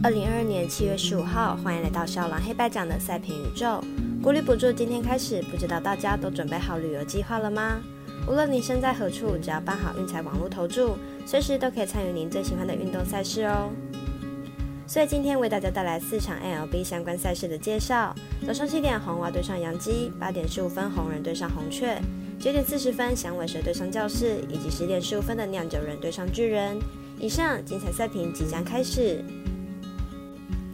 二零二二年七月十五号，欢迎来到小狼黑白奖的赛评宇宙。国旅补助今天开始，不知道大家都准备好旅游计划了吗？无论你身在何处，只要办好运彩网络投注，随时都可以参与您最喜欢的运动赛事哦。所以今天为大家带来四场 L B 相关赛事的介绍。早上七点，红袜对上洋基；八点十五分，红人对上红雀；九点四十分，响尾蛇对上教士；以及十点十五分的酿酒人对上巨人。以上精彩赛评即将开始。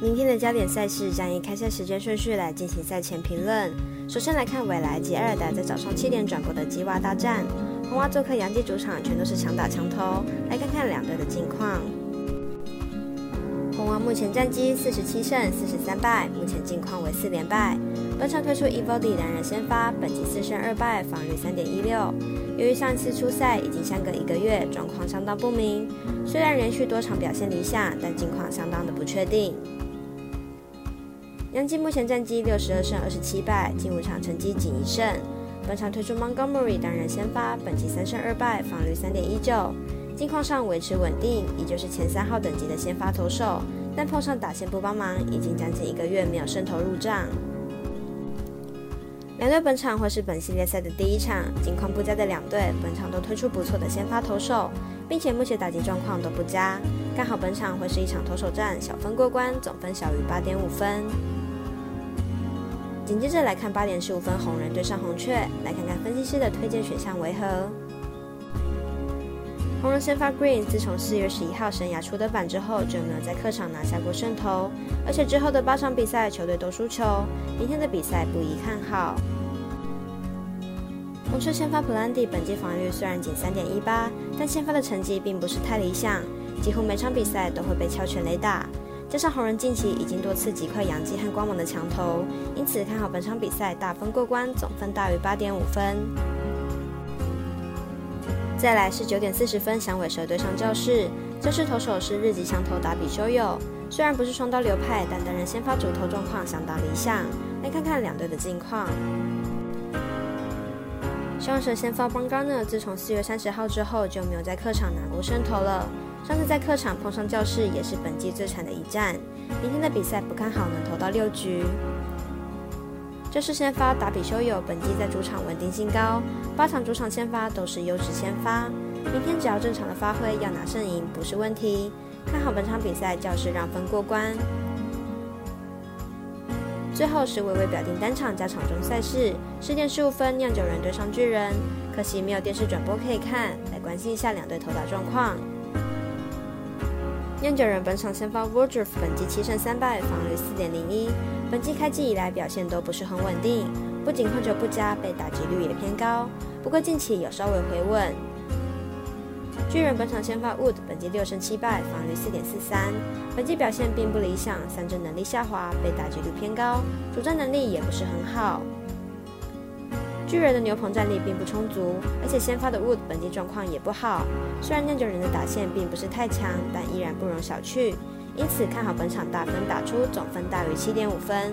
明天的焦点赛事将以开赛时间顺序来进行赛前评论。首先来看未来及艾尔达在早上七点转播的鸡蛙大战，红蛙做客洋基主场，全都是强打强投。来看看两队的近况。红蛙目前战绩四十七胜四十三败，目前近况为四连败。本场推出 Evody 两人先发，本季四胜二败，防御三点一六。由于上次出赛已经相隔一个月，状况相当不明。虽然连续多场表现理想，但近况相当的不确定。杨基目前战绩六十二胜二十七败，近五场成绩仅一胜。本场推出 Montgomery 担任先发，本季三胜二败，防率三点一九，近况上维持稳定，依旧是前三号等级的先发投手。但碰上打线不帮忙，已经将近一个月没有胜投入账。两队本场会是本系列赛的第一场，近况不佳的两队本场都推出不错的先发投手，并且目前打击状况都不佳，刚好本场会是一场投手战，小分过关，总分小于八点五分。紧接着来看八点十五分，红人对上红雀，来看看分析师的推荐选项为何。红人先发 Green 自从四月十一号生涯出的板之后，就没有在客场拿下过胜投，而且之后的八场比赛球队都输球，明天的比赛不宜看好。红雀先发普兰蒂本季防御虽然仅三点一八，但先发的成绩并不是太理想，几乎每场比赛都会被敲全垒打。加上红人近期已经多次击溃洋基和光芒的强投，因此看好本场比赛大分过关，总分大于八点五分。再来是九点四十分，响尾蛇对上教室，教室投手是日籍强投打比修友，虽然不是双刀流派，但担任先发主投状况相当理想。来看看两队的近况。响尾蛇先发邦刚呢，自从四月三十号之后就没有在客场拿过胜投了。上次在客场碰上教室，也是本季最惨的一战。明天的比赛不看好能投到六局。这是先发打比修友，本季在主场稳定性高，八场主场先发都是优质先发。明天只要正常的发挥，要拿胜赢不是问题。看好本场比赛教室让分过关。最后是微微表定单场加场中赛事，十点十五分酿酒人对上巨人，可惜没有电视转播可以看，来关心一下两队投打状况。酿酒人本场先发 Woodruff 本季七胜三败，防御四点零一。本季开季以来表现都不是很稳定，不仅控球不佳，被打击率也偏高。不过近期有稍微回稳。巨人本场先发 Wood 本季六胜七败，防率四点四三。本季表现并不理想，三振能力下滑，被打击率偏高，主战能力也不是很好。巨人的牛棚战力并不充足，而且先发的 Wood 本季状况也不好。虽然酿酒人的打线并不是太强，但依然不容小觑。因此看好本场大分打出，总分大于七点五分。